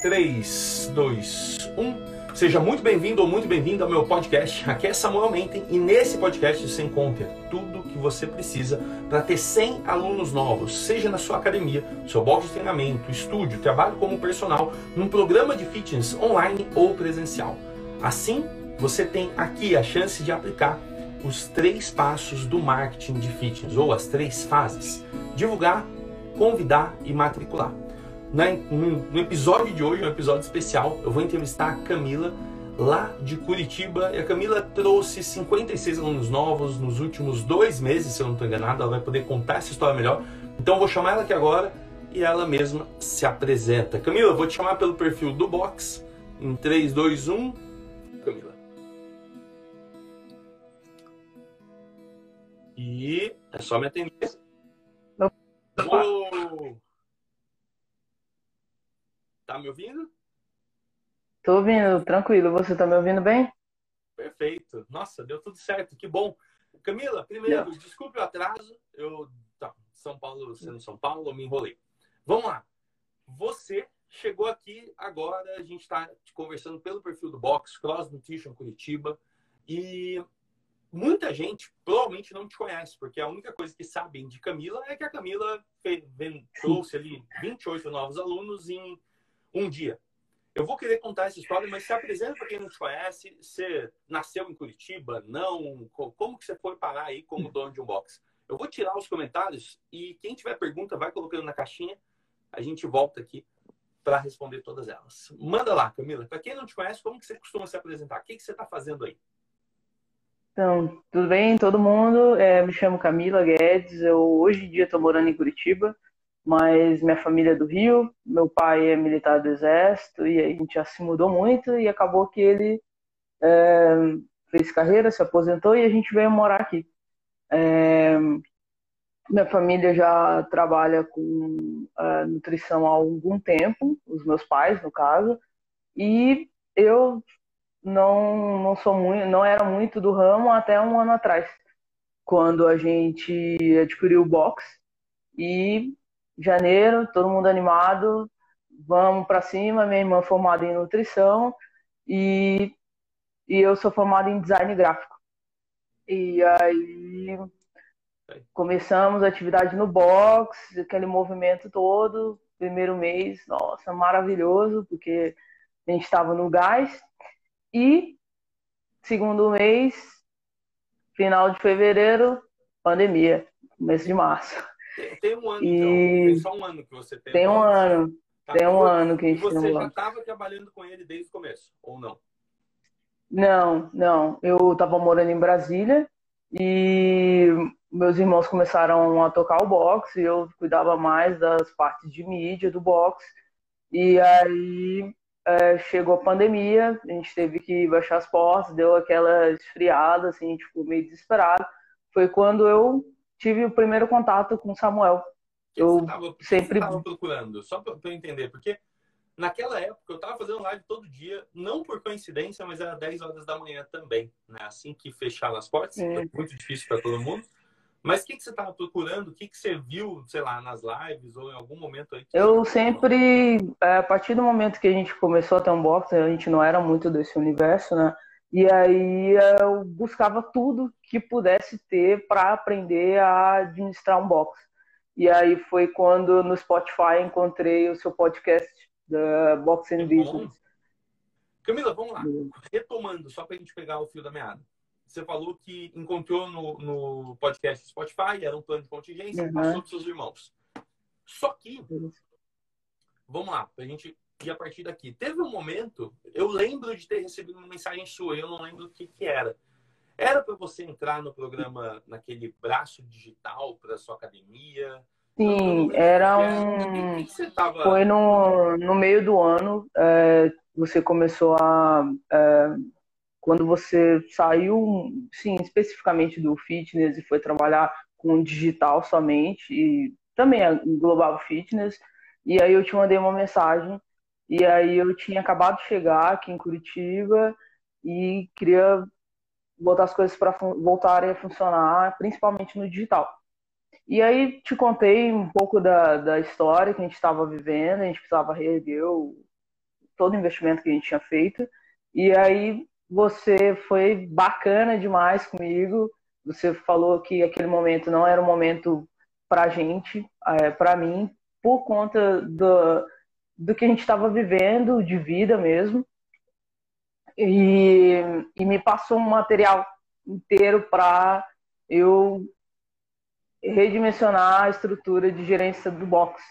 3, 2, 1. Seja muito bem-vindo ou muito bem-vinda ao meu podcast. Aqui é Samuel Menten e nesse podcast você encontra tudo o que você precisa para ter 100 alunos novos, seja na sua academia, seu box de treinamento, estúdio, trabalho como personal, num programa de fitness online ou presencial. Assim, você tem aqui a chance de aplicar os três passos do marketing de fitness, ou as três fases: divulgar, convidar e matricular. No episódio de hoje, um episódio especial, eu vou entrevistar a Camila lá de Curitiba. E a Camila trouxe 56 alunos novos nos últimos dois meses, se eu não estou enganado. Ela vai poder contar essa história melhor. Então eu vou chamar ela aqui agora e ela mesma se apresenta. Camila, eu vou te chamar pelo perfil do Box. Em 3, 2, 1. Camila. E é só me atender. Oh! Tá me ouvindo? Tô ouvindo, tranquilo. Você tá me ouvindo bem? Perfeito. Nossa, deu tudo certo. Que bom. Camila, primeiro, Não. desculpe o atraso. Eu, tá, São Paulo, sendo São Paulo, eu me enrolei. Vamos lá. Você chegou aqui agora, a gente está conversando pelo perfil do Box, Cross Nutrition Curitiba, e muita gente provavelmente não te conhece, porque a única coisa que sabem de Camila é que a Camila fez, trouxe ali 28 novos alunos em um dia. Eu vou querer contar essa história, mas se apresenta para quem não te conhece. Você nasceu em Curitiba? Não? Como que você foi parar aí como dono de um box? Eu vou tirar os comentários e quem tiver pergunta vai colocando na caixinha. A gente volta aqui para responder todas elas. Manda lá, Camila. Para quem não te conhece, como que você costuma se apresentar? O que, que você está fazendo aí? Então, tudo bem, todo mundo? É, me chamo Camila Guedes. Eu hoje em dia estou morando em Curitiba mas minha família é do Rio, meu pai é militar do Exército e a gente já se mudou muito e acabou que ele é, fez carreira, se aposentou e a gente veio morar aqui. É, minha família já trabalha com é, nutrição há algum tempo, os meus pais, no caso, e eu não, não sou muito, não era muito do ramo até um ano atrás, quando a gente adquiriu o box e janeiro, todo mundo animado, vamos para cima. Minha irmã formada em nutrição e, e eu sou formada em design gráfico. E aí começamos a atividade no box, aquele movimento todo, primeiro mês, nossa, maravilhoso, porque a gente estava no gás. E segundo mês, final de fevereiro, pandemia, mês de março. Tem, um ano, e... então. Tem só um ano que você tem. Tem um ano. Tá, tem um ano que a gente tem. Você já estava trabalhando com ele desde o começo, ou não? Não, não. Eu estava morando em Brasília e meus irmãos começaram a tocar o boxe e eu cuidava mais das partes de mídia do boxe. E aí é, chegou a pandemia, a gente teve que baixar as portas, deu aquela esfriada, assim, a gente ficou meio desesperado. Foi quando eu tive o primeiro contato com Samuel. Que eu tava, sempre estava procurando, só para eu entender, porque naquela época eu estava fazendo live todo dia, não por coincidência, mas era 10 horas da manhã também, né? Assim que fecharam as portas, é. muito difícil para todo mundo. Mas o que, que você estava procurando? O que, que você viu, sei lá, nas lives ou em algum momento aí? Eu sempre, é, a partir do momento que a gente começou a ter um box, a gente não era muito desse universo, né? E aí eu buscava tudo que pudesse ter para aprender a administrar um box. E aí foi quando no Spotify encontrei o seu podcast da Box and Business. Camila, vamos lá. Retomando, só para a gente pegar o fio da meada. Você falou que encontrou no, no podcast Spotify, era um plano de contingência, uhum. passou para seus irmãos. Só que, vamos lá, para a gente a partir daqui. Teve um momento, eu lembro de ter recebido uma mensagem sua, eu não lembro o que, que era. Era para você entrar no programa, naquele braço digital para sua academia? Sim, era um. Que que tava... Foi no, no meio do ano, é, você começou a. É, quando você saiu, sim, especificamente do fitness e foi trabalhar com digital somente, e também englobava fitness, e aí eu te mandei uma mensagem e aí eu tinha acabado de chegar aqui em Curitiba e queria botar as coisas para voltarem a funcionar, principalmente no digital. E aí te contei um pouco da, da história que a gente estava vivendo, a gente precisava reerguer o, todo o investimento que a gente tinha feito. E aí você foi bacana demais comigo. Você falou que aquele momento não era um momento para gente, é, para mim, por conta do, do que a gente estava vivendo de vida mesmo. E, e me passou um material inteiro para eu redimensionar a estrutura de gerência do box.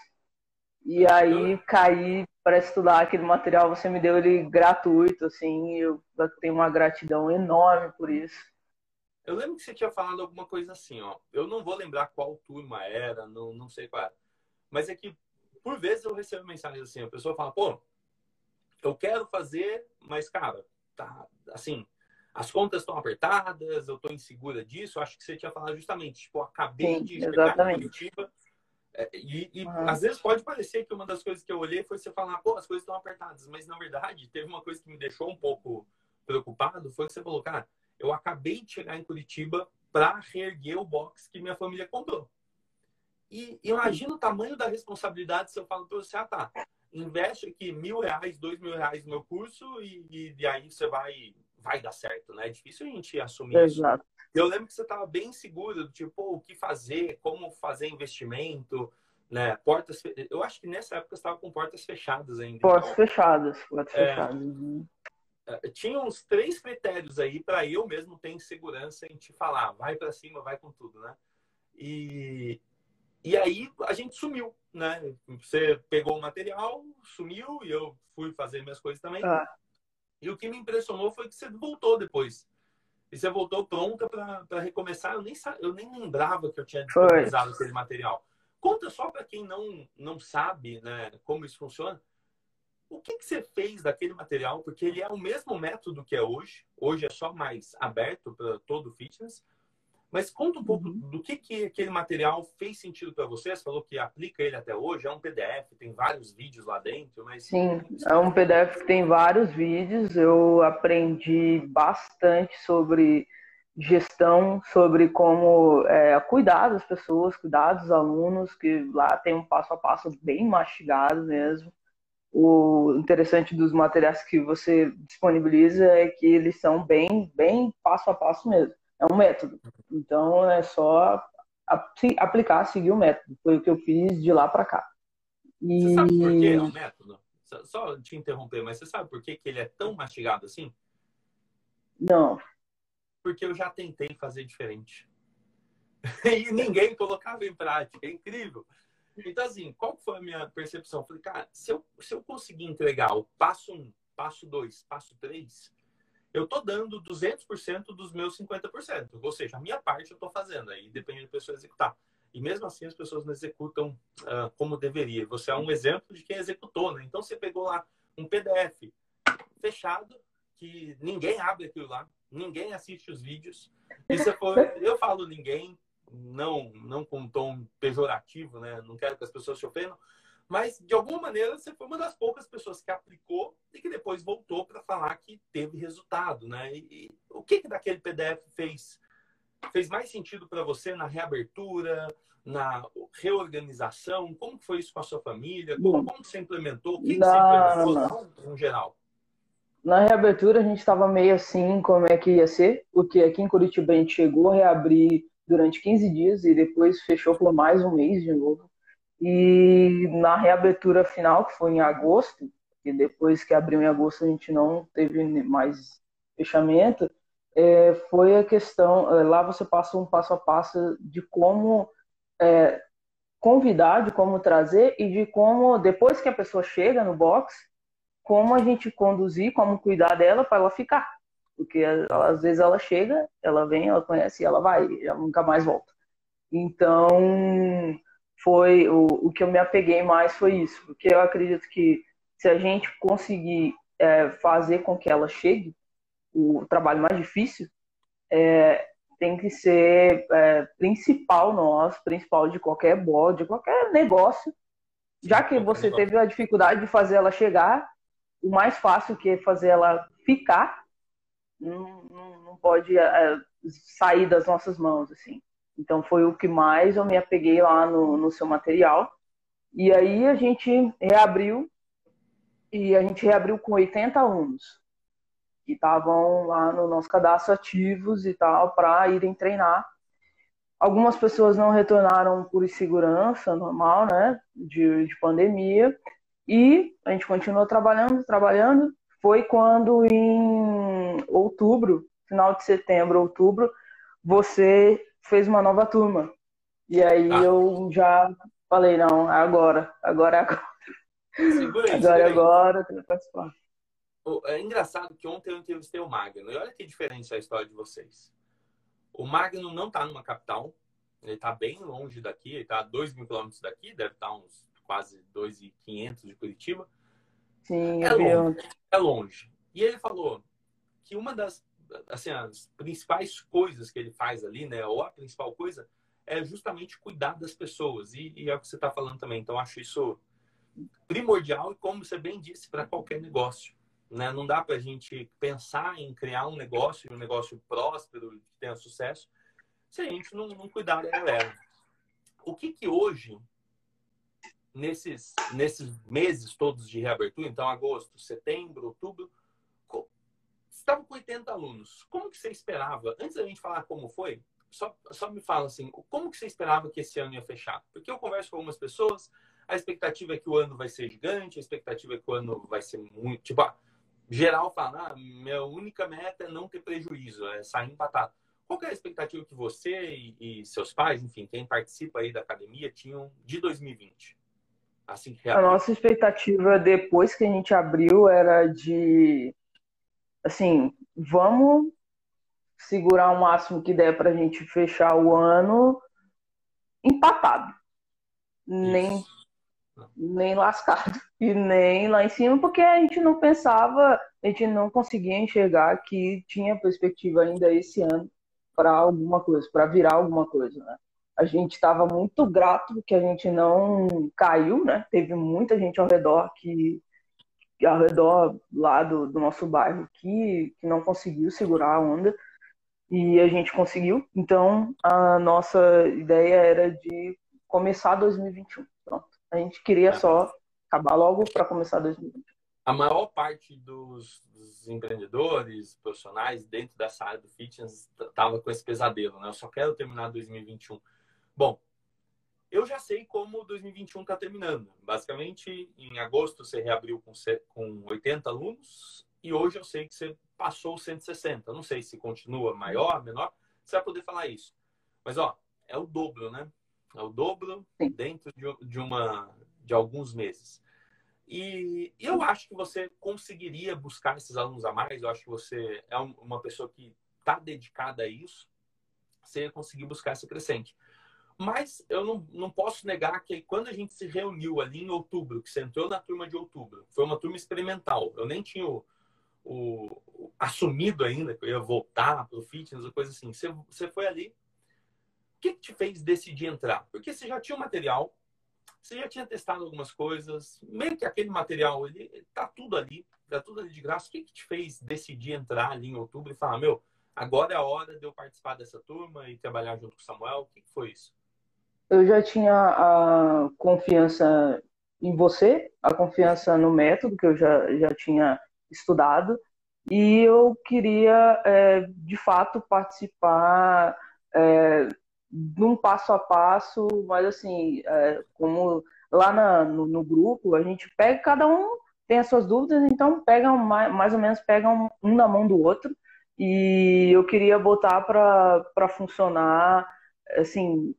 E aí caí para estudar aquele material, você me deu ele gratuito, assim, eu tenho uma gratidão enorme por isso. Eu lembro que você tinha falado alguma coisa assim, ó. Eu não vou lembrar qual turma era, não, não sei qual era. Mas é que, por vezes, eu recebo mensagens assim, a pessoa fala, pô, eu quero fazer, mas, cara, tá, assim, as contas estão apertadas, eu estou insegura disso. Acho que você tinha falado justamente, tipo, acabei Sim, de chegar em Curitiba. É, e, e uhum. às vezes pode parecer que uma das coisas que eu olhei foi você falar, pô, as coisas estão apertadas. Mas na verdade, teve uma coisa que me deixou um pouco preocupado, foi que você falou, cara, eu acabei de chegar em Curitiba para reerguer o box que minha família comprou. E imagina o tamanho da responsabilidade se eu falo para você, ah, tá, investe aqui mil reais, dois mil reais no meu curso e, e, aí você vai vai dar certo, né? É difícil a gente assumir Exato. isso. Eu lembro que você estava bem seguro, tipo, o que fazer, como fazer investimento, né? Portas. Eu acho que nessa época você estava com portas fechadas ainda. Portas então, fechadas, portas é... fechadas. Uhum. É, tinha uns três critérios aí para eu mesmo ter segurança em te falar, vai para cima, vai com tudo, né? E, e aí a gente sumiu, né? Você pegou o material, sumiu e eu fui fazer minhas coisas também. Ah. E o que me impressionou foi que você voltou depois. E você voltou pronta para recomeçar. Eu nem, eu nem lembrava que eu tinha disponibilizado aquele material. Conta só para quem não, não sabe né, como isso funciona. O que, que você fez daquele material? Porque ele é o mesmo método que é hoje. Hoje é só mais aberto para todo o fitness. Mas conta um pouco uhum. do que, que aquele material fez sentido para você. Você falou que aplica ele até hoje. É um PDF, tem vários vídeos lá dentro. Mas... Sim, é um PDF que tem vários vídeos. Eu aprendi bastante sobre gestão, sobre como é, cuidar das pessoas, cuidar dos alunos, que lá tem um passo a passo bem mastigado mesmo. O interessante dos materiais que você disponibiliza é que eles são bem, bem passo a passo mesmo é um método. Então é só aplicar, seguir o método. Foi o que eu fiz de lá para cá. E... Você sabe por que é um método? Só te interromper, mas você sabe por que, que ele é tão mastigado assim? Não. Porque eu já tentei fazer diferente. e ninguém colocava em prática. É incrível. Então, assim, qual foi a minha percepção? falei, cara, se eu, se eu conseguir entregar o passo 1, um, passo 2, passo 3, eu estou dando 200% dos meus 50%. Ou seja, a minha parte eu estou fazendo, aí depende da pessoa executar. E mesmo assim as pessoas não executam uh, como deveria. Você é um exemplo de quem executou, né? Então você pegou lá um PDF fechado, que ninguém abre aquilo lá, ninguém assiste os vídeos. E você foi, eu falo ninguém, não, não com um tom pejorativo, né? Não quero que as pessoas se ofendam, mas, de alguma maneira, você foi uma das poucas pessoas que aplicou e que depois voltou para falar que teve resultado, né? E, e o que, que daquele PDF fez? Fez mais sentido para você na reabertura, na reorganização? Como foi isso com a sua família? Como, como você implementou? O que, que você implementou, no geral? Na reabertura, a gente estava meio assim, como é que ia ser, porque aqui em Curitiba a gente chegou a reabrir durante 15 dias e depois fechou por mais um mês de novo. E na reabertura final, que foi em agosto, e depois que abriu em agosto a gente não teve mais fechamento, é, foi a questão, é, lá você passa um passo a passo de como é, convidar, de como trazer e de como, depois que a pessoa chega no box, como a gente conduzir, como cuidar dela para ela ficar. Porque às vezes ela chega, ela vem, ela conhece e ela vai, ela nunca mais volta. Então, foi o, o que eu me apeguei mais foi isso, porque eu acredito que se a gente conseguir é, fazer com que ela chegue, o trabalho mais difícil é, tem que ser é, principal nosso, principal de qualquer bode, de qualquer negócio. Já que você teve a dificuldade de fazer ela chegar, o mais fácil que é fazer ela ficar, não, não, não pode é, sair das nossas mãos, assim. Então foi o que mais eu me apeguei lá no, no seu material. E aí a gente reabriu e a gente reabriu com 80 alunos que estavam lá no nosso cadastro ativos e tal para irem treinar. Algumas pessoas não retornaram por insegurança normal, né, de, de pandemia, e a gente continuou trabalhando, trabalhando. Foi quando em outubro, final de setembro, outubro, você fez uma nova turma. E aí ah. eu já falei, não, agora, agora é agora. Segura agora é agora, tenho que participar. É engraçado que ontem eu entrevistei o Magno. E olha que diferente a história de vocês. O Magno não está numa capital. Ele está bem longe daqui. Ele está a 2 mil quilômetros daqui. Deve estar tá uns quase 2.500 de Curitiba. Sim, é longe, é longe. E ele falou que uma das assim, as principais coisas que ele faz ali, né, ou a principal coisa, é justamente cuidar das pessoas. E, e é o que você está falando também. Então, acho isso primordial e, como você bem disse, para qualquer negócio. Né? Não dá para a gente pensar em criar um negócio, um negócio próspero, que tenha sucesso, se a gente não, não cuidar da galera. O que que hoje, nesses, nesses meses todos de reabertura, então agosto, setembro, outubro, estava com 80 alunos. Como que você esperava? Antes da gente falar como foi, só, só me fala assim, como que você esperava que esse ano ia fechar? Porque eu converso com algumas pessoas, a expectativa é que o ano vai ser gigante, a expectativa é que o ano vai ser muito, tipo, ah, geral fala, ah, minha única meta é não ter prejuízo, é sair empatado. Qual é a expectativa que você e, e, seus pais, enfim, quem participa aí da academia, tinham de 2020? Assim que a nossa expectativa depois que a gente abriu era de, assim, vamos segurar o máximo que der para a gente fechar o ano empatado. Nem, nem lascado e nem lá em cima, porque a gente não pensava, a gente não conseguia enxergar que tinha perspectiva ainda esse ano para alguma coisa, para virar alguma coisa, né? A gente estava muito grato que a gente não caiu, né? Teve muita gente ao redor que ao redor lá do, do nosso bairro que, que não conseguiu segurar a onda e a gente conseguiu. Então, a nossa ideia era de começar 2021. Pronto. A gente queria só acabar logo para começar 2021. A maior parte dos, dos, empreendedores, profissionais dentro dessa área do fitness estava com esse pesadelo, né? Eu só quero terminar 2021. Bom, eu já sei como 2021 está terminando. Basicamente, em agosto você reabriu com, com 80 alunos e hoje eu sei que você passou 160. Não sei se continua maior, menor. Você vai poder falar isso. Mas, ó, é o dobro, né? É o dobro dentro de, de, uma, de alguns meses. E, e eu acho que você conseguiria buscar esses alunos a mais. Eu acho que você é uma pessoa que está dedicada a isso. Você ia conseguir buscar essa crescente. Mas eu não, não posso negar que quando a gente se reuniu ali em outubro, que você entrou na turma de outubro, foi uma turma experimental. Eu nem tinha o, o, o, assumido ainda que eu ia voltar para o fitness ou coisa assim. Você, você foi ali. O que, que te fez decidir entrar? Porque você já tinha o material, você já tinha testado algumas coisas, meio que aquele material, ele tá tudo ali, tá tudo ali de graça. O que, que te fez decidir entrar ali em outubro e falar, meu, agora é a hora de eu participar dessa turma e trabalhar junto com o Samuel? O que, que foi isso? Eu já tinha a confiança em você, a confiança no método que eu já, já tinha estudado e eu queria, é, de fato, participar é, num passo a passo, mas assim, é, como lá na, no, no, grupo, a gente pega, cada um tem as suas dúvidas, então pega mais, mais ou menos pegam um, um na mão do outro e eu queria botar para funcionar assim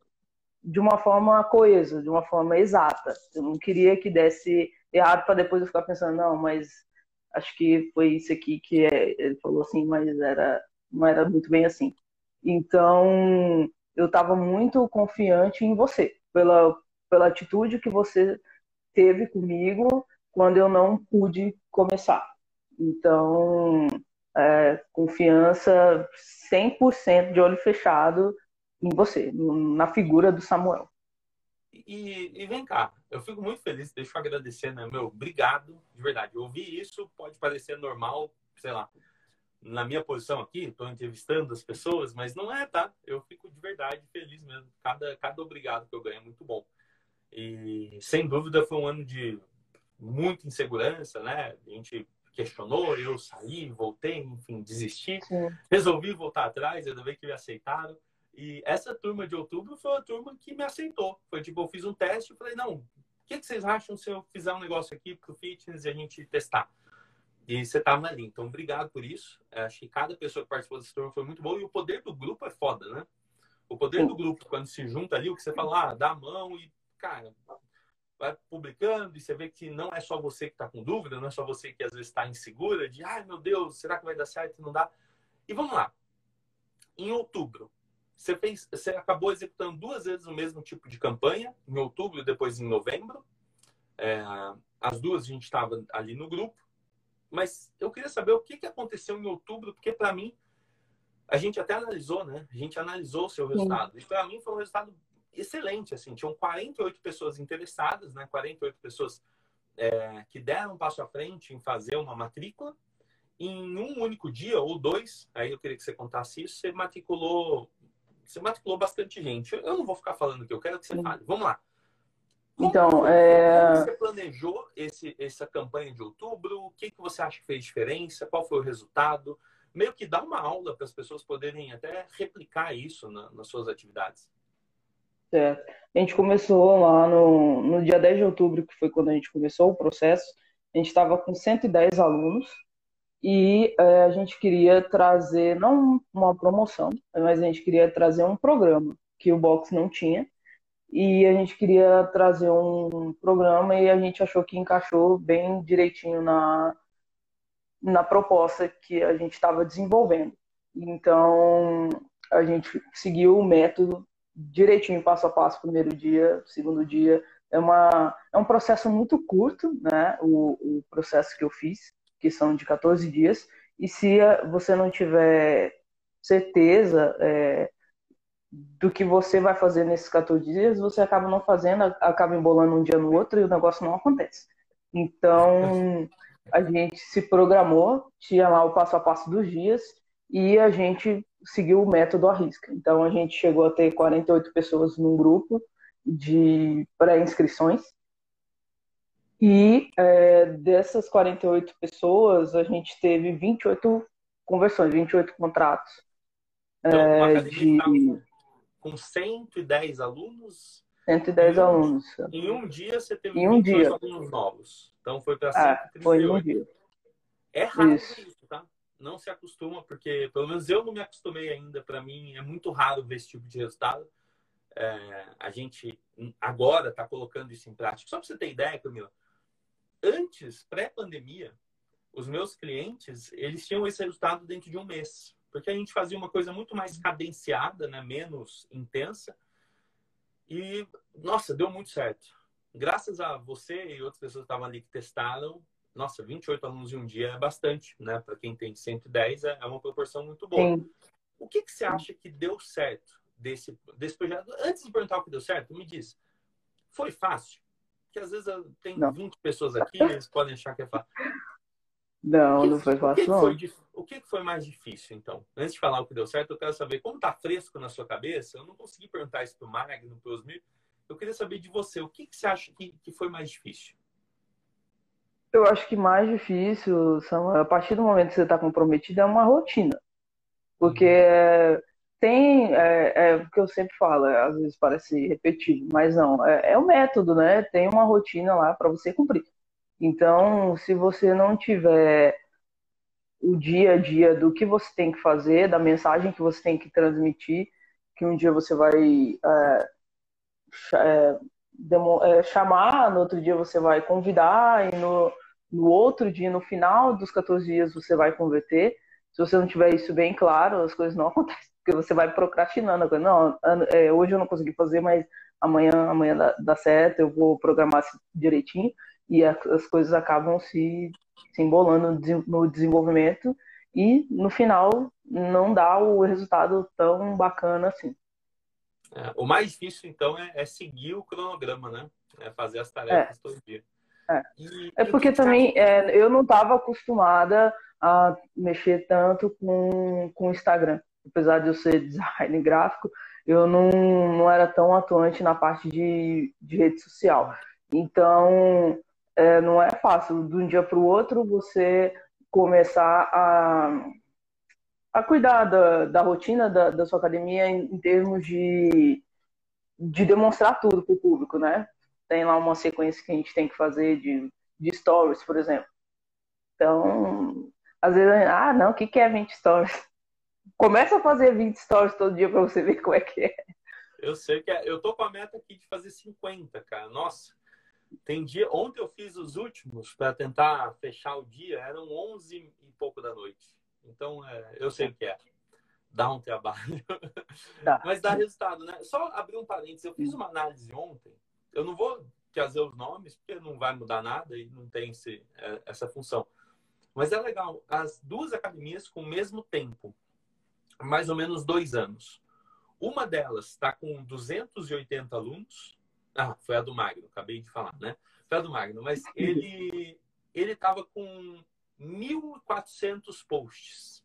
de uma forma coesa, de uma forma exata. Eu não queria que desse errado para depois eu ficar pensando, não, mas acho que foi isso aqui que é, ele falou assim, mas era não era muito bem assim. Então, eu estava muito confiante em você, pela, pela atitude que você teve comigo quando eu não pude começar. Então, é, confiança 100% de olho fechado em você, na figura do Samuel. E, e, vem cá, eu fico muito feliz, deixa eu agradecer, né, meu, obrigado, de verdade. Ouvir isso pode parecer normal, sei lá, na minha posição aqui, estou entrevistando as pessoas, mas não é, tá? Eu fico de verdade feliz mesmo. Cada, cada obrigado que eu ganho é muito bom. E sem dúvida foi um ano de muita insegurança, né? A gente questionou, eu saí, voltei, enfim, desisti. Sim. Resolvi voltar atrás, ainda bem que me aceitaram. E essa turma de outubro foi a turma que me aceitou. Foi tipo, eu fiz um teste e falei, não, o que, que vocês acham se eu fizer um negócio aqui pro fitness e a gente testar? E você tava ali. Então, obrigado por isso. Acho que cada pessoa que participou dessa turma foi muito boa. E o poder do grupo é foda, né? O poder do grupo, quando se junta ali, o que você fala, ah, dá a mão e, cara, vai publicando e você vê que não é só você que está com dúvida, não é só você que às vezes está insegura, de, ai meu Deus, será que vai dar certo? Não dá. E vamos lá. Em outubro, você, fez, você acabou executando duas vezes o mesmo tipo de campanha, em outubro e depois em novembro. É, as duas a gente estava ali no grupo. Mas eu queria saber o que, que aconteceu em outubro, porque para mim, a gente até analisou, né? A gente analisou o seu resultado. E para mim foi um resultado excelente, assim. Tinham 48 pessoas interessadas, né? 48 pessoas é, que deram um passo à frente em fazer uma matrícula. Em um único dia ou dois, aí eu queria que você contasse isso, você matriculou, você matriculou bastante gente. Eu não vou ficar falando que eu quero que você fale. Vamos lá. Como, então, é... como você planejou esse, essa campanha de outubro? O que, que você acha que fez diferença? Qual foi o resultado? Meio que dá uma aula para as pessoas poderem até replicar isso na, nas suas atividades. Certo. A gente começou lá no, no dia 10 de outubro, que foi quando a gente começou o processo. A gente estava com 110 alunos e é, a gente queria trazer, não uma promoção, mas a gente queria trazer um programa que o Box não tinha. E a gente queria trazer um programa e a gente achou que encaixou bem direitinho na, na proposta que a gente estava desenvolvendo. Então, a gente seguiu o método direitinho, passo a passo, primeiro dia, segundo dia. É, uma, é um processo muito curto, né? O, o processo que eu fiz, que são de 14 dias. E se você não tiver certeza é, do que você vai fazer nesses 14 dias, você acaba não fazendo, acaba embolando um dia no outro e o negócio não acontece. Então, a gente se programou, tinha lá o passo a passo dos dias e a gente seguiu o método à risca. Então, a gente chegou a ter 48 pessoas num grupo de pré-inscrições. E é, dessas 48 pessoas, a gente teve 28 conversões, 28 contratos. Então, é, de... com 110 alunos. 110 em um, alunos. Em um dia você teve em um dia. alunos novos. Então foi para 138. É, foi em um dia. É raro isso. isso, tá? não se acostuma, porque pelo menos eu não me acostumei ainda. Para mim é muito raro ver esse tipo de resultado. É, a gente agora está colocando isso em prática. Só para você ter ideia, Camila, antes, pré-pandemia, os meus clientes eles tinham esse resultado dentro de um mês, porque a gente fazia uma coisa muito mais cadenciada, né, menos intensa. E nossa, deu muito certo. Graças a você e outras pessoas que estavam ali que testaram, nossa, 28 alunos em um dia é bastante, né? Para quem tem 110 é, é uma proporção muito boa. Sim. O que, que você acha que deu certo desse, desse projeto? Antes de perguntar o que deu certo, me diz, foi fácil? Porque às vezes tem não. 20 pessoas aqui, eles podem achar que é fácil. Não, não foi fácil, não. Foi, o que foi mais difícil, então? Antes de falar o que deu certo, eu quero saber como tá fresco na sua cabeça. Eu não consegui perguntar isso pro Magno, pro Osmir. Eu queria saber de você, o que, que você acha que, que foi mais difícil? Eu acho que mais difícil, Samuel, a partir do momento que você está comprometido, é uma rotina. Porque uhum. Tem, é, é o que eu sempre falo, é, às vezes parece repetido, mas não, é, é o método, né? Tem uma rotina lá para você cumprir. Então, se você não tiver o dia a dia do que você tem que fazer, da mensagem que você tem que transmitir, que um dia você vai é, é, é, chamar, no outro dia você vai convidar, e no, no outro dia, no final dos 14 dias, você vai converter. Se você não tiver isso bem claro, as coisas não acontecem, porque você vai procrastinando. Não, é, hoje eu não consegui fazer, mas amanhã, amanhã dá, dá certo, eu vou programar direitinho, e as coisas acabam se, se embolando no desenvolvimento, e no final não dá o resultado tão bacana assim. É, o mais difícil, então, é, é, seguir o cronograma, né? É fazer as tarefas é. todo dia. É, e, é porque também é, eu não estava acostumada a mexer tanto com o Instagram. Apesar de eu ser design gráfico, eu não, não era tão atuante na parte de, de rede social. Então, é, não é fácil. De um dia para o outro, você começar a, a cuidar da, da rotina da, da sua academia em, em termos de, de demonstrar tudo para o público, né? Tem lá uma sequência que a gente tem que fazer de, de stories, por exemplo. Então, às vezes, ah, não, o que, que é 20 stories? Começa a fazer 20 stories todo dia para você ver como é que é. Eu sei que é. Eu tô com a meta aqui de fazer 50, cara. Nossa, tem dia. Ontem eu fiz os últimos para tentar fechar o dia, eram 11 e pouco da noite. Então, é, eu sei o que é. Dá um trabalho. Tá. Mas dá resultado, né? Só abrir um parênteses. Eu fiz uma análise ontem. Eu não vou trazer os nomes, porque não vai mudar nada e não tem esse, é, essa função. Mas é legal. As duas academias com o mesmo tempo, mais ou menos dois anos. Uma delas está com 280 alunos ah, foi a do Magno, acabei de falar, né? Foi a do Magno, mas ele ele estava com 1.400 posts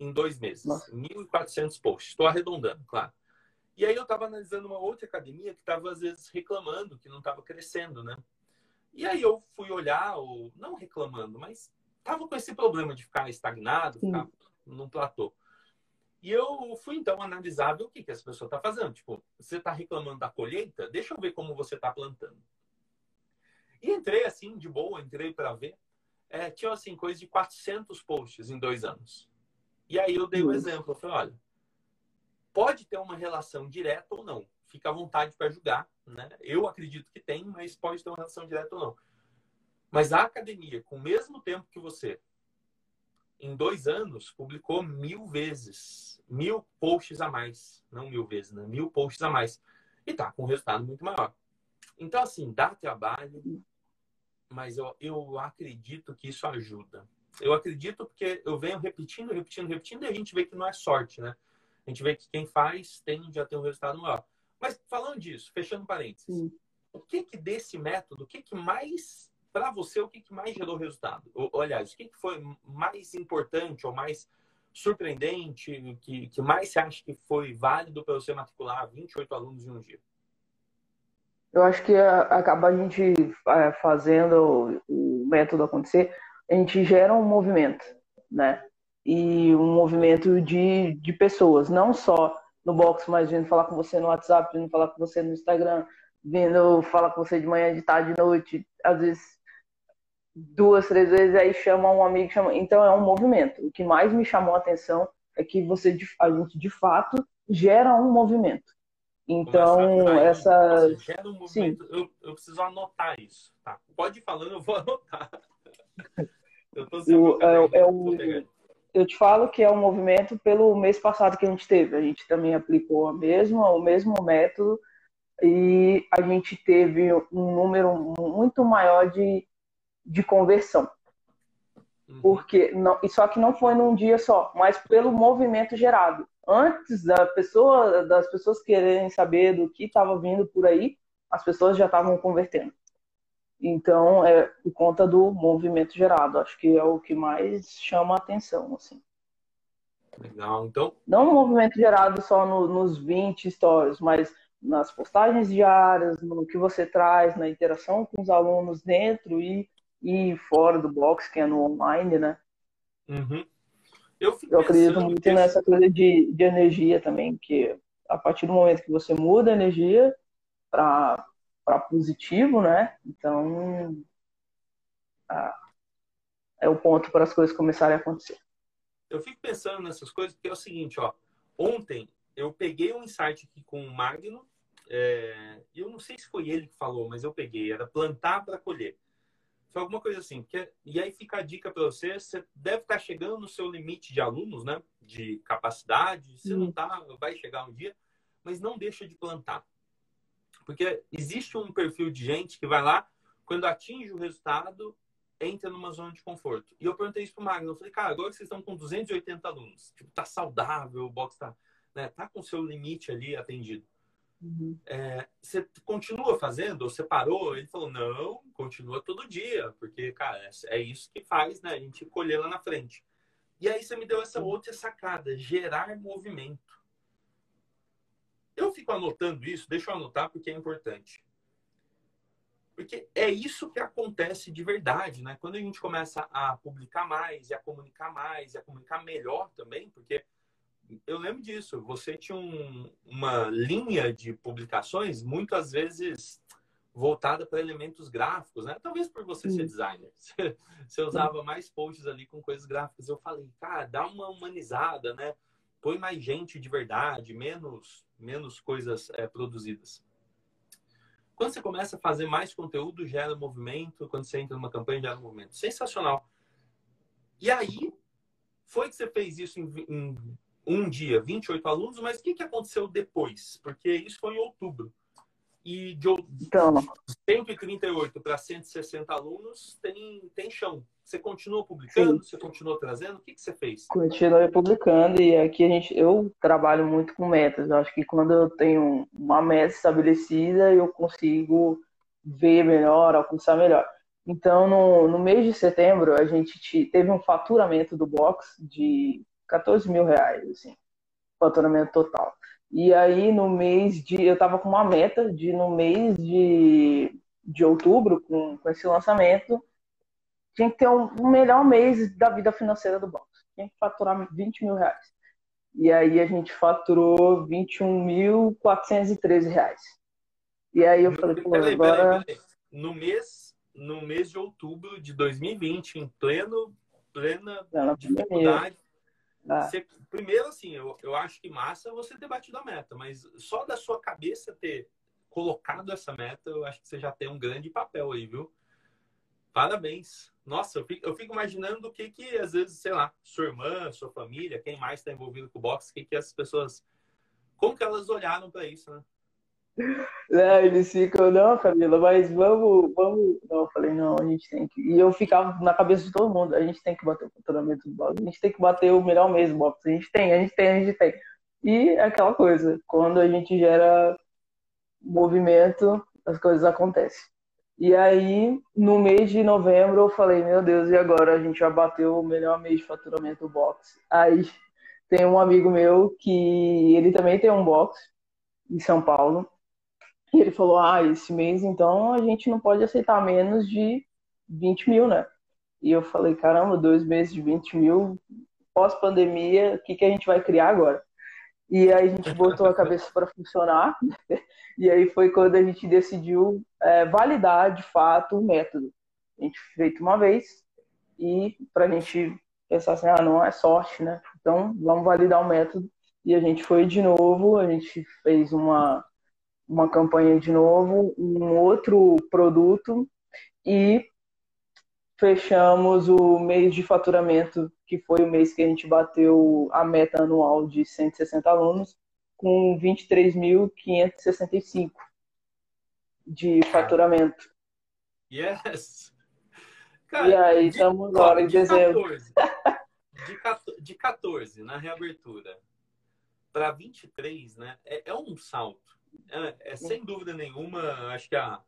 em dois meses. Nossa. 1.400 posts. Estou arredondando, claro. E aí eu estava analisando uma outra academia que estava, às vezes, reclamando que não estava crescendo, né? E aí eu fui olhar, ou não reclamando, mas estava com esse problema de ficar estagnado, ficar num platô. E eu fui então analisar o que, que essa pessoa está fazendo. Tipo, você está reclamando da colheita? Deixa eu ver como você está plantando. E entrei assim, de boa, entrei para ver. É, tinha assim, coisa de 400 posts em dois anos. E aí eu dei um exemplo. Eu falei, olha, pode ter uma relação direta ou não. Fica à vontade para julgar. Né? Eu acredito que tem, mas pode ter uma relação direta ou não. Mas a academia, com o mesmo tempo que você, em dois anos, publicou mil vezes, mil posts a mais. Não mil vezes, né? Mil posts a mais. E tá com um resultado muito maior. Então, assim, dá trabalho, mas eu, eu acredito que isso ajuda. Eu acredito porque eu venho repetindo, repetindo, repetindo e a gente vê que não é sorte, né? A gente vê que quem faz tende a ter um resultado maior. Mas falando disso, fechando parênteses, Sim. o que que desse método, o que que mais para você, o que, que mais gerou resultado? Ou, aliás, o que, que foi mais importante ou mais surpreendente, que, que mais você acha que foi válido para você matricular 28 alunos em um dia? Eu acho que acaba a gente é, fazendo o método acontecer, a gente gera um movimento, né? E um movimento de, de pessoas, não só no box, mas vindo falar com você no WhatsApp, vindo falar com você no Instagram, vindo falar com você de manhã, de tarde, de noite, às vezes duas, três vezes, aí chama um amigo, chama... então é um movimento. O que mais me chamou a atenção é que você, a gente de fato gera um movimento. Então, essa. Nossa, gera um movimento. Sim. Eu, eu preciso anotar isso. Tá? Pode ir falando, eu vou anotar. eu tô eu, é, é o, eu te falo que é um movimento pelo mês passado que a gente teve. A gente também aplicou a mesma, o mesmo método e a gente teve um número muito maior de de conversão. Uhum. Porque não, e só que não foi num dia só, mas pelo movimento gerado. Antes da pessoa, das pessoas quererem saber do que estava vindo por aí, as pessoas já estavam convertendo. Então, é por conta do movimento gerado. Acho que é o que mais chama a atenção, assim. Legal, então. Não o movimento gerado só no, nos 20 stories, mas nas postagens diárias, no que você traz, na interação com os alunos dentro e e fora do box, que é no online, né? Uhum. Eu, eu acredito muito que... nessa coisa de, de energia também, que a partir do momento que você muda a energia para positivo, né? Então é o ponto para as coisas começarem a acontecer. Eu fico pensando nessas coisas porque é o seguinte, ó. Ontem eu peguei um insight aqui com o Magno, é, eu não sei se foi ele que falou, mas eu peguei, era plantar para colher. Foi alguma coisa assim. Porque, e aí fica a dica para você: você deve estar tá chegando no seu limite de alunos, né? De capacidade. Se não tá, vai chegar um dia, mas não deixa de plantar. Porque existe um perfil de gente que vai lá, quando atinge o resultado, entra numa zona de conforto. E eu perguntei isso pro Magno, eu falei, cara, agora que vocês estão com 280 alunos, tipo, tá saudável, o box tá, né, tá com o seu limite ali atendido. Uhum. É, você continua fazendo? Ou você parou? Ele falou, não, continua todo dia, porque, cara, é isso que faz, né? A gente colher lá na frente. E aí você me deu essa outra sacada, gerar movimento. Eu fico anotando isso, deixa eu anotar porque é importante. Porque é isso que acontece de verdade, né? Quando a gente começa a publicar mais, e a comunicar mais, e a comunicar melhor também, porque eu lembro disso, você tinha um, uma linha de publicações muitas vezes voltada para elementos gráficos, né? Talvez por você ser designer. Você usava mais posts ali com coisas gráficas. Eu falei, cara, dá uma humanizada, né? Põe mais gente de verdade, menos, menos coisas é, produzidas. Quando você começa a fazer mais conteúdo, gera movimento. Quando você entra numa campanha, gera movimento. Sensacional. E aí, foi que você fez isso em, em um dia, 28 alunos, mas o que, que aconteceu depois? Porque isso foi em outubro. E de então, 138 para 160 alunos tem, tem chão. Você continuou publicando? Sim. Você continuou trazendo? O que, que você fez? Continuei publicando e aqui a gente, eu trabalho muito com metas. Eu acho que quando eu tenho uma meta estabelecida, eu consigo ver melhor, alcançar melhor. Então, no, no mês de setembro, a gente teve um faturamento do box de 14 mil reais, assim, faturamento total. E aí, no mês de. Eu tava com uma meta de, no mês de, de outubro, com, com esse lançamento, tinha que ter um, um melhor mês da vida financeira do box. Tinha que faturar 20 mil reais. E aí a gente faturou 21.413 reais. E aí eu falei, pô, peraí, agora... Peraí, peraí. No mês, no mês de outubro de 2020, em pleno, plena Plena dificuldade, ah. você, primeiro, assim, eu, eu acho que massa você ter batido a meta, mas só da sua cabeça ter colocado essa meta, eu acho que você já tem um grande papel aí, viu? Parabéns. Nossa, eu fico, eu fico imaginando o que que, às vezes, sei lá, sua irmã, sua família, quem mais está envolvido com o boxe, o que que as pessoas... Como que elas olharam para isso, né? É, eles ficam, não, Camila, mas vamos, vamos. Não, eu falei, não, a gente tem que. E eu ficava na cabeça de todo mundo, a gente tem que bater o faturamento do boxe, a gente tem que bater o melhor mês do boxe, a gente tem, a gente tem, a gente tem. E é aquela coisa, quando a gente gera movimento, as coisas acontecem. E aí, no mês de novembro, eu falei, meu Deus, e agora a gente já bateu o melhor mês de faturamento do box. Aí tem um amigo meu que ele também tem um box em São Paulo. E ele falou, ah, esse mês então a gente não pode aceitar menos de 20 mil, né? E eu falei, caramba, dois meses de 20 mil, pós-pandemia, o que, que a gente vai criar agora? E aí a gente botou a cabeça para funcionar. E aí foi quando a gente decidiu é, validar de fato o método. A gente feito uma vez e para a gente pensar assim, ah, não é sorte, né? Então vamos validar o método. E a gente foi de novo, a gente fez uma, uma campanha de novo, um outro produto e fechamos o mês de faturamento, que foi o mês que a gente bateu a meta anual de 160 alunos, com 23.565 de faturamento. Yes! Cara, e aí, estamos agora em dezembro. 14, de, 14, de 14 na reabertura para 23, né? É, é um salto. É, é, sem dúvida nenhuma, acho que a,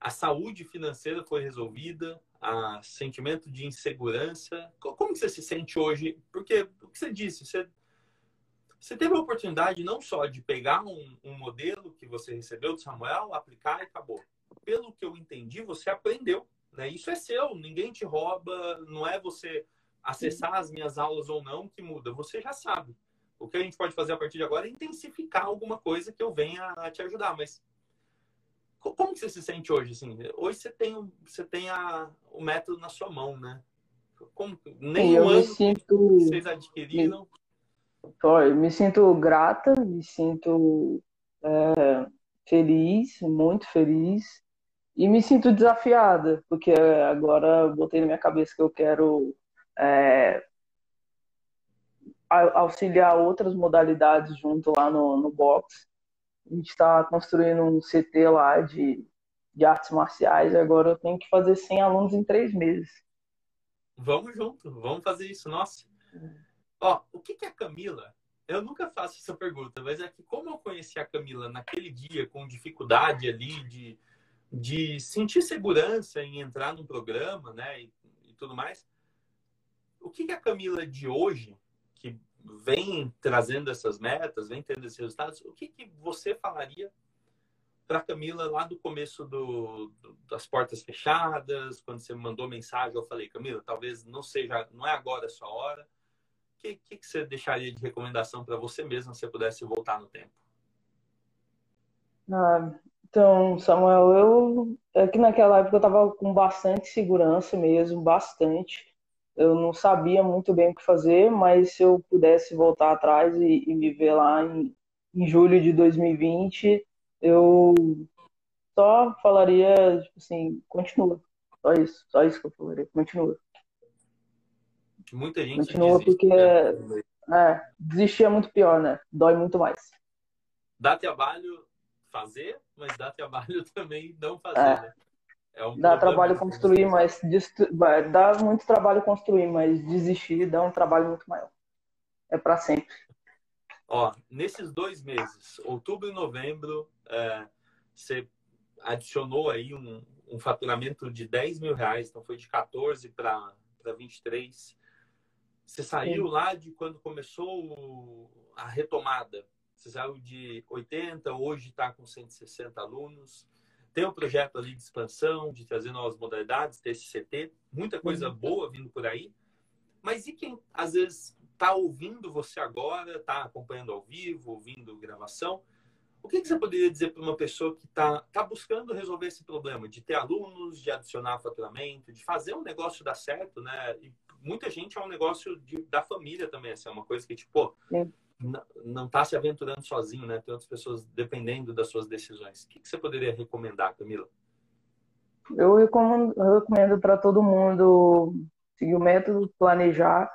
a saúde financeira foi resolvida, a sentimento de insegurança. Como você se sente hoje? Porque o que você disse, você você teve a oportunidade não só de pegar um, um, modelo que você recebeu do Samuel, aplicar e acabou. Pelo que eu entendi, você aprendeu. Né? Isso é seu, ninguém te rouba, não é você acessar as minhas aulas ou não que muda, você já sabe. O que a gente pode fazer a partir de agora é intensificar alguma coisa que eu venha a te ajudar. Mas como que você se sente hoje? Assim? Hoje você tem, você tem a, o método na sua mão, né? Como, nem eu um ano sinto... vocês adquiriram. Eu me sinto grata, me sinto é, feliz, muito feliz. E me sinto desafiada, porque agora botei na minha cabeça que eu quero é, auxiliar outras modalidades junto lá no, no box. A gente está construindo um CT lá de, de artes marciais agora eu tenho que fazer 100 alunos em três meses. Vamos junto, vamos fazer isso, nossa. Ó, o que, que é a Camila? Eu nunca faço essa pergunta, mas é que como eu conheci a Camila naquele dia com dificuldade ali de, de sentir segurança em entrar num programa, né, e, e tudo mais, o que, que a Camila de hoje, vem trazendo essas metas, vem tendo esses resultados, o que, que você falaria para Camila lá do começo do, do, das portas fechadas, quando você mandou mensagem, eu falei, Camila, talvez não seja, não é agora a sua hora. O que, que, que você deixaria de recomendação para você mesma se você pudesse voltar no tempo? Ah, então, Samuel, eu é que naquela época eu estava com bastante segurança mesmo, bastante. Eu não sabia muito bem o que fazer, mas se eu pudesse voltar atrás e, e me ver lá em, em julho de 2020, eu só falaria, tipo assim, continua. Só isso, só isso que eu falaria, continua. Muita gente Continua desiste, porque né? é, desistir é muito pior, né? Dói muito mais. Dá trabalho fazer, mas dá trabalho também não fazer, é. né? É um dá trabalho construir, mas dá muito trabalho construir, mas desistir dá um trabalho muito maior. É para sempre. Ó, nesses dois meses, outubro e novembro, é, você adicionou aí um, um, faturamento de 10 mil reais, então foi de 14 para 23. Você saiu Sim. lá de quando começou a retomada. Você saiu de 80, hoje está com 160 alunos. Tem um projeto ali de expansão, de trazer novas modalidades, TCCT, muita coisa uhum. boa vindo por aí. Mas e quem às vezes está ouvindo você agora, está acompanhando ao vivo, ouvindo gravação? O que, que você poderia dizer para uma pessoa que está tá buscando resolver esse problema, de ter alunos, de adicionar faturamento, de fazer um negócio dar certo, né? E muita gente é um negócio de, da família também, assim, é uma coisa que, tipo, não está se aventurando sozinho, né? Tem outras pessoas dependendo das suas decisões. O que, que você poderia recomendar, Camila? Eu recomendo, recomendo para todo mundo seguir o método, planejar.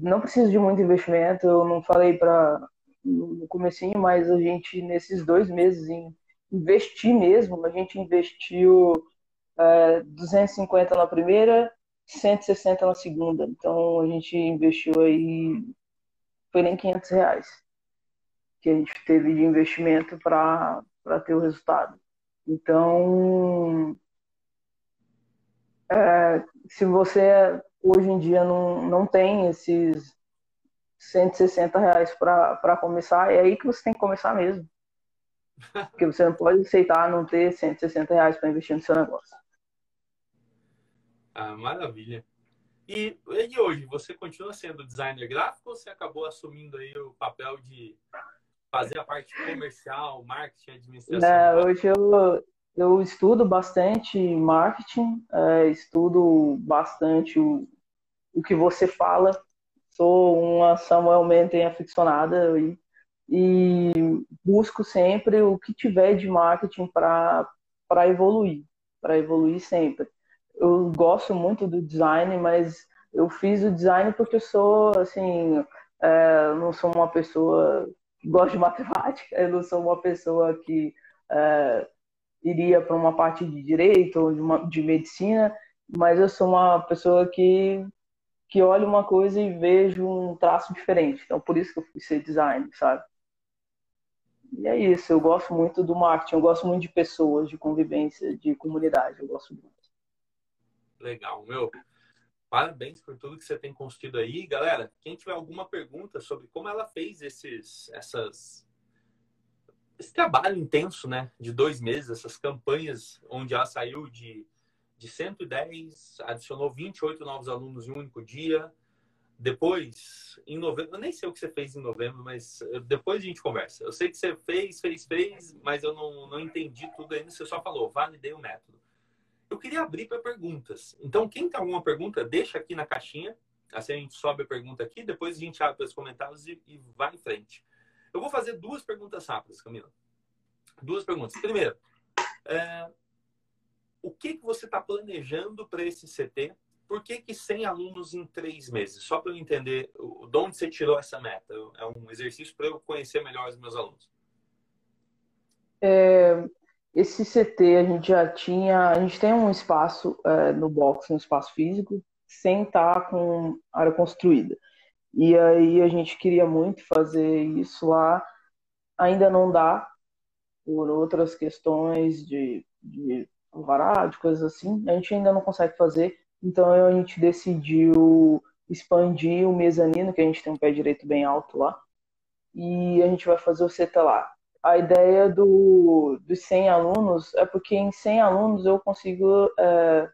Não precisa de muito investimento. Eu não falei para no comecinho, mas a gente nesses dois meses em investir mesmo, a gente investiu é, 250 na primeira, 160 na segunda. Então a gente investiu aí foi nem 500 reais que a gente teve de investimento para ter o resultado. Então, é, se você hoje em dia não, não tem esses 160 reais para começar, é aí que você tem que começar mesmo. Porque você não pode aceitar não ter 160 reais para investir no seu negócio. Ah, maravilha. E, e hoje, você continua sendo designer gráfico ou você acabou assumindo aí o papel de fazer a parte comercial, marketing, administração? É, hoje eu, eu estudo bastante marketing, é, estudo bastante o, o que você fala. Sou uma Samuel Menten aficionada e, e busco sempre o que tiver de marketing para evoluir, para evoluir sempre eu gosto muito do design, mas eu fiz o design porque eu sou, assim, é, não sou uma pessoa que gosta de matemática, eu não sou uma pessoa que é, iria para uma parte de direito ou de, uma, de medicina, mas eu sou uma pessoa que, que olha uma coisa e vejo um traço diferente. Então, por isso que eu fui ser design, sabe? E é isso, eu gosto muito do marketing, eu gosto muito de pessoas, de convivência, de comunidade, eu gosto muito. Legal, meu. Parabéns por tudo que você tem construído aí. Galera, quem tiver alguma pergunta sobre como ela fez esses, essas, esse trabalho intenso, né, de dois meses, essas campanhas onde ela saiu de, de 110, adicionou 28 novos alunos em um único dia. Depois, em novembro, eu nem sei o que você fez em novembro, mas depois a gente conversa. Eu sei que você fez, fez, fez, mas eu não, não entendi tudo ainda. Você só falou, validei o método. Eu queria abrir para perguntas. Então, quem tem alguma pergunta, deixa aqui na caixinha. Assim a gente sobe a pergunta aqui, depois a gente abre os comentários e, e vai em frente. Eu vou fazer duas perguntas rápidas, Camila. Duas perguntas. Primeiro, é, o que, que você está planejando para esse CT? Por que, que 100 alunos em três meses? Só para eu entender de onde você tirou essa meta. É um exercício para eu conhecer melhor os meus alunos. É, esse CT a gente já tinha, a gente tem um espaço é, no box, um espaço físico, sem estar com área construída. E aí a gente queria muito fazer isso lá, ainda não dá, por outras questões de, de alvará, de coisas assim, a gente ainda não consegue fazer, então a gente decidiu expandir o mezanino, que a gente tem um pé direito bem alto lá, e a gente vai fazer o CT lá. A ideia do, dos 100 alunos é porque em 100 alunos eu consigo é,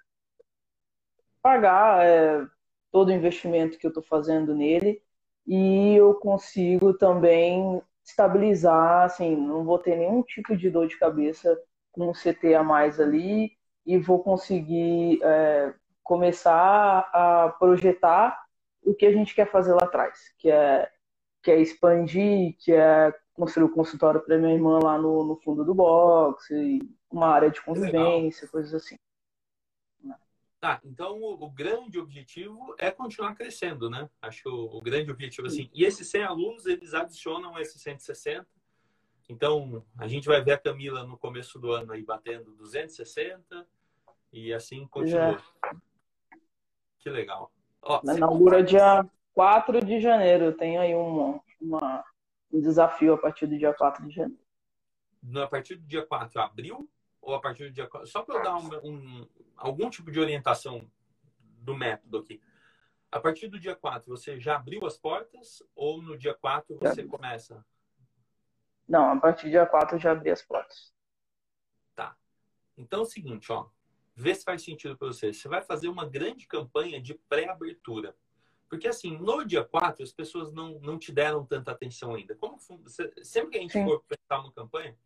pagar é, todo o investimento que eu estou fazendo nele e eu consigo também estabilizar, assim, não vou ter nenhum tipo de dor de cabeça com um CT a mais ali e vou conseguir é, começar a projetar o que a gente quer fazer lá atrás, que é, que é expandir, que é construir o um consultório para minha irmã lá no, no fundo do box, uma área de convivência, coisas assim. Tá, então o, o, grande objetivo é continuar crescendo, né? Acho o, o grande objetivo, assim. E esses 100 alunos, eles adicionam esses 160. Então, a gente vai ver a Camila no começo do ano aí batendo 260 e assim continua. Já. Que legal. Ó, Inaugura dia 4 de janeiro. Tem aí um, uma, um desafio a partir do dia 4 de janeiro. A partir do dia 4, abril? Ou a partir do dia 4? Só para eu dar um, um, algum tipo de orientação do método aqui. A partir do dia 4, você já abriu as portas? Ou no dia 4 você já. começa? Não, a partir do dia 4 eu já abri as portas. Tá. Então é o seguinte, ó. Vê se faz sentido para você. Você vai fazer uma grande campanha de pré-abertura. Porque, assim, no dia 4, as pessoas não, não te deram tanta atenção ainda. Como você, sempre que a gente Sim. for pensar uma campanha,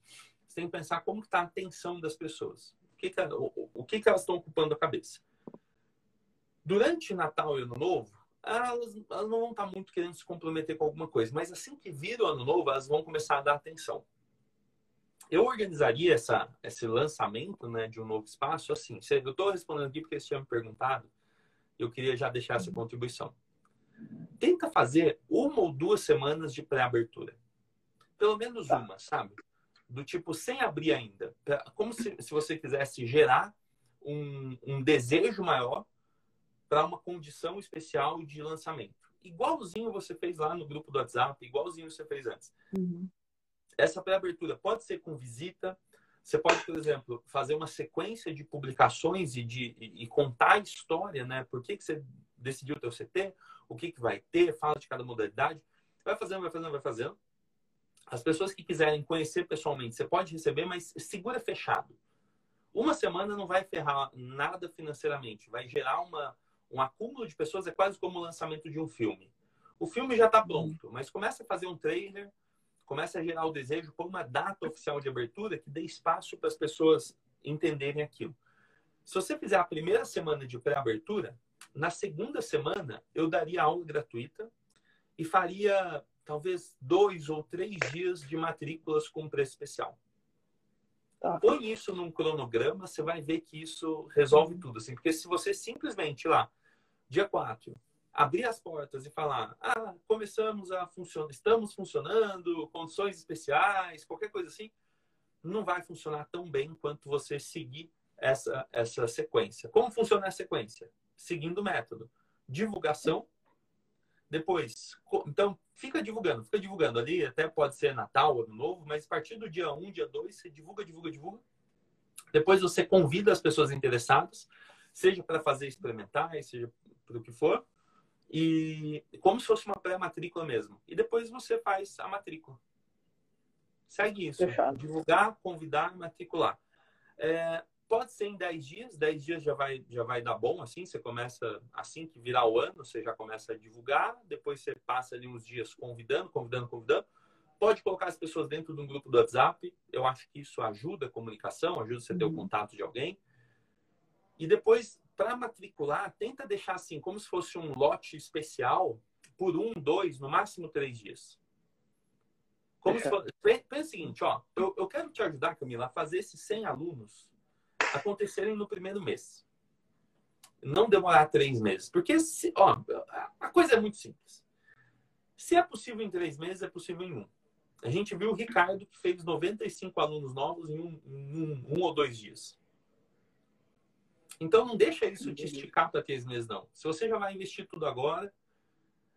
você tem que pensar como está a atenção das pessoas. O que, que, o, o que, que elas estão ocupando a cabeça. Durante Natal e Ano Novo, elas, elas não vão estar tá muito querendo se comprometer com alguma coisa. Mas assim que vira o Ano Novo, elas vão começar a dar atenção eu organizaria essa, esse lançamento né, de um novo espaço assim. Eu estou respondendo aqui porque você tinha me perguntado. Eu queria já deixar essa contribuição. Tenta fazer uma ou duas semanas de pré-abertura. Pelo menos tá. uma, sabe? Do tipo, sem abrir ainda. Como se, se você quisesse gerar um, um desejo maior para uma condição especial de lançamento. Igualzinho você fez lá no grupo do WhatsApp, igualzinho você fez antes. Uhum. Essa pré-abertura pode ser com visita. Você pode, por exemplo, fazer uma sequência de publicações e, de, e, e contar a história, né? Por que, que você decidiu ter o CT, o que, que vai ter, fala de cada modalidade. Vai fazendo, vai fazendo, vai fazendo. As pessoas que quiserem conhecer pessoalmente, você pode receber, mas segura fechado. Uma semana não vai ferrar nada financeiramente, vai gerar uma, um acúmulo de pessoas, é quase como o lançamento de um filme. O filme já está pronto, mas começa a fazer um trailer, começa a gerar o desejo por uma data oficial de abertura que dê espaço para as pessoas entenderem aquilo. Se você fizer a primeira semana de pré-abertura, na segunda semana eu daria aula gratuita e faria talvez dois ou três dias de matrículas com preço especial. Tá. Põe isso num cronograma, você vai ver que isso resolve tudo. Assim, porque se você simplesmente lá, dia 4, abrir as portas e falar: ah, começamos a funcionar, estamos funcionando, condições especiais, qualquer coisa assim, não vai funcionar tão bem quanto você seguir essa, essa sequência. Como funciona a sequência? Seguindo o método. Divulgação. Depois, então, fica divulgando, fica divulgando ali, até pode ser Natal, Ano Novo, mas a partir do dia 1, dia 2, você divulga, divulga, divulga. Depois você convida as pessoas interessadas, seja para fazer experimentais, seja para o que for e como se fosse uma pré-matrícula mesmo. E depois você faz a matrícula. Segue isso. Fechado. Divulgar, convidar, matricular. É, pode ser em 10 dias. 10 dias já vai, já vai dar bom, assim. Você começa, assim que virar o ano, você já começa a divulgar. Depois você passa ali uns dias convidando, convidando, convidando. Pode colocar as pessoas dentro de um grupo do WhatsApp. Eu acho que isso ajuda a comunicação, ajuda você a ter o uhum. contato de alguém. E depois para matricular, tenta deixar assim, como se fosse um lote especial por um, dois, no máximo três dias. Como se fosse... Pensa o seguinte, ó, eu, eu quero te ajudar, Camila, a fazer esses 100 alunos acontecerem no primeiro mês. Não demorar três meses. Porque, se, ó, a coisa é muito simples. Se é possível em três meses, é possível em um. A gente viu o Ricardo, que fez 95 alunos novos em um, um, um ou dois dias. Então não deixa isso te esticar para três meses, não. Se você já vai investir tudo agora,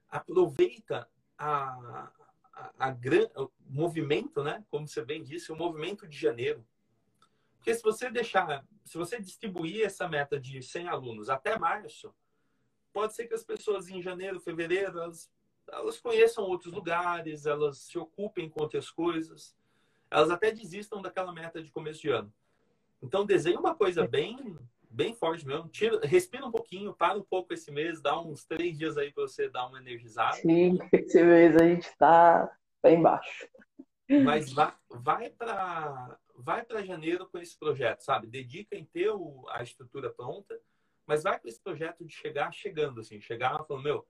aproveita a, a, a gran, o movimento, né? Como você bem disse, o movimento de janeiro. Porque se você deixar, se você distribuir essa meta de 100 alunos até março, pode ser que as pessoas em janeiro, fevereiro, elas, elas conheçam outros lugares, elas se ocupem com outras coisas elas até desistam daquela meta de começo de ano. Então, desenhe uma coisa bem bem forte mesmo. Tira, respira um pouquinho, para um pouco esse mês, dá uns três dias aí para você dar uma energizada. Sim, esse mês a gente tá bem baixo. Mas vai, vai para vai para janeiro com esse projeto, sabe? Dedica em ter o, a estrutura pronta, mas vai com esse projeto de chegar chegando, assim, chegar falando, meu,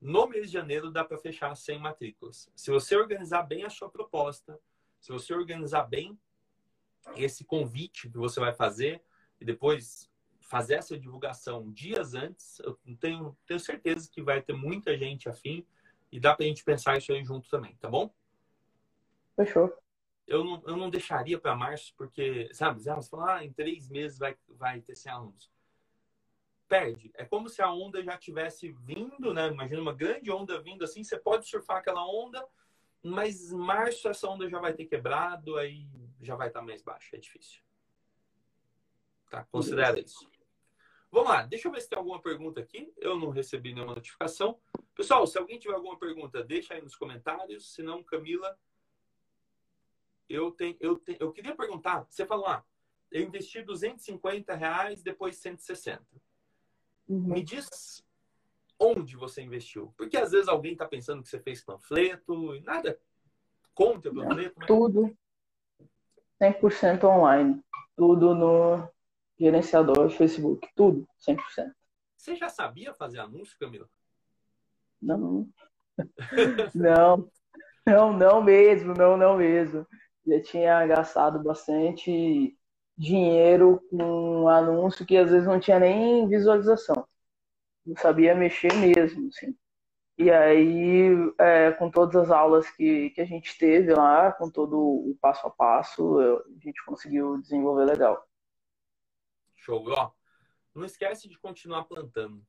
no mês de janeiro dá para fechar 100 matrículas. Se você organizar bem a sua proposta, se você organizar bem esse convite que você vai fazer e depois fazer essa divulgação dias antes, eu tenho, tenho certeza que vai ter muita gente afim e dá para a gente pensar isso aí junto também, tá bom? Fechou. Eu não, eu não deixaria para março, porque, sabe, você fala, ah, em três meses vai, vai ter 100 alunos. Perde. É como se a onda já tivesse vindo, né? Imagina uma grande onda vindo assim, você pode surfar aquela onda, mas março essa onda já vai ter quebrado, aí já vai estar mais baixa. É difícil. Tá? Considera isso. Vamos lá, deixa eu ver se tem alguma pergunta aqui. Eu não recebi nenhuma notificação. Pessoal, se alguém tiver alguma pergunta, deixa aí nos comentários. Se não, Camila, eu tenho, eu tenho, eu queria perguntar. Você falou, ah, eu investi 250 reais, depois 160. Uhum. Me diz onde você investiu. Porque às vezes alguém está pensando que você fez panfleto e nada contra panfleto. Mas... Tudo 100% online. Tudo no gerenciador de Facebook, tudo, 100%. Você já sabia fazer anúncio, Camila? Não. não. Não, não mesmo, não, não mesmo. Já tinha gastado bastante dinheiro com um anúncio que às vezes não tinha nem visualização. Não sabia mexer mesmo, assim. E aí, é, com todas as aulas que, que a gente teve lá, com todo o passo a passo, a gente conseguiu desenvolver legal. Show. Ó, não esquece de continuar plantando,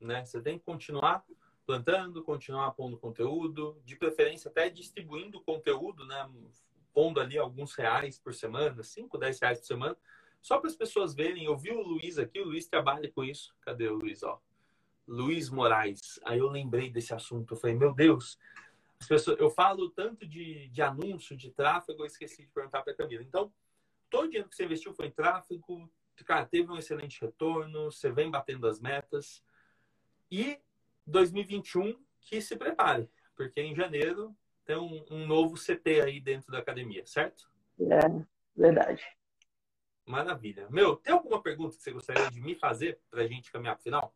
né? Você tem que continuar plantando, continuar pondo conteúdo, de preferência até distribuindo conteúdo, né? Pondo ali alguns reais por semana, 5, 10 reais por semana, só para as pessoas verem. Eu vi o Luiz aqui, o Luiz trabalha com isso. Cadê o Luiz? Ó, Luiz Moraes. Aí eu lembrei desse assunto. Eu falei, meu Deus, as pessoas, eu falo tanto de, de anúncio, de tráfego, eu esqueci de perguntar para a Camila. Então, todo o dinheiro que você investiu foi em tráfego, cara, teve um excelente retorno, você vem batendo as metas. E 2021, que se prepare, porque em janeiro tem um, um novo CT aí dentro da academia, certo? É, verdade. Maravilha. Meu, tem alguma pergunta que você gostaria de me fazer para a gente caminhar para o final?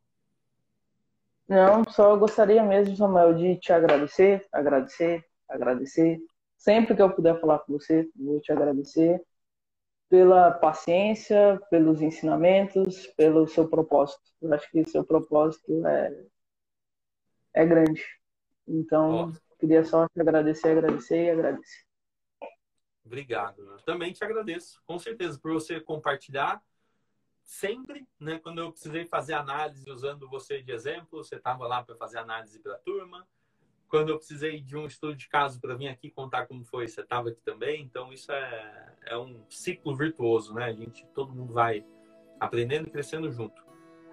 Não, só gostaria mesmo, Samuel, de te agradecer, agradecer, agradecer. Sempre que eu puder falar com você, vou te agradecer pela paciência, pelos ensinamentos, pelo seu propósito. Eu acho que seu propósito é, é grande. Então. Queria só te agradecer, agradecer e agradecer. Obrigado. Eu também te agradeço, com certeza, por você compartilhar sempre, né? Quando eu precisei fazer análise usando você de exemplo, você estava lá para fazer análise para a turma quando eu precisei de um estudo de caso para vir aqui contar como foi, você estava aqui também. Então, isso é, é um ciclo virtuoso, né? A gente, todo mundo vai aprendendo e crescendo junto.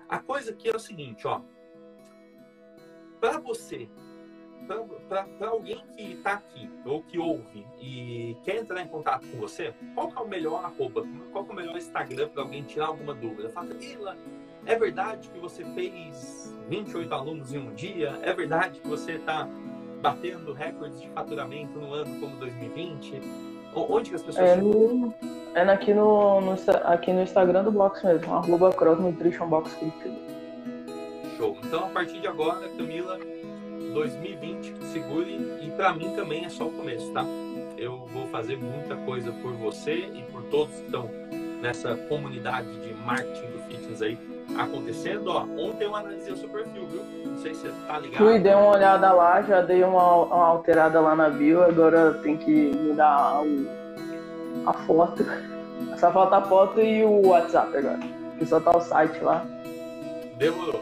A coisa aqui é o seguinte, ó. Para você, para alguém que está aqui ou que ouve e quer entrar em contato com você, qual é o melhor arroba? Qual é o melhor Instagram para alguém tirar alguma dúvida? Fala, é verdade que você fez 28 alunos em um dia? É verdade que você está batendo recordes de faturamento no ano como 2020? Onde que as pessoas... É, no, é aqui, no, no, aqui no Instagram do Box mesmo, arroba Cross Nutrition Box Show. Então, a partir de agora, Camila, 2020, segure. E para mim também é só o começo, tá? Eu vou fazer muita coisa por você e por todos que estão nessa comunidade de marketing do fitness aí acontecendo, ó. Ontem eu analisei o seu perfil, viu? Não sei se você tá ligado. Fui, dei uma olhada lá, já dei uma, uma alterada lá na bio, agora tem que mudar o, a foto. Só falta a foto e o WhatsApp agora. Que só tá o site lá. Demorou.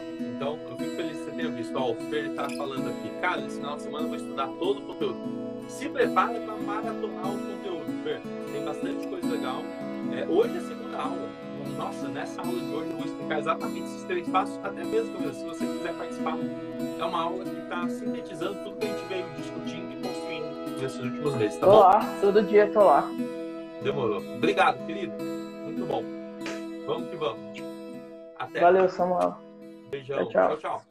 Ó, o Fer tá falando aqui. Cara, esse final de semana eu vou estudar todo o conteúdo. Se prepara para maratonar o conteúdo, Fer. Tem bastante coisa legal. É, hoje é a segunda aula nossa, nessa aula de hoje eu vou explicar exatamente esses três passos, até mesmo se você quiser participar. É uma aula que está sintetizando tudo que a gente veio discutindo e construindo nesses últimos meses, tá tô bom? lá, todo dia tô lá. Demorou. Obrigado, querido. Muito bom. Vamos que vamos. Até. Valeu, Samuel. Beijão. Tchau. tchau. tchau.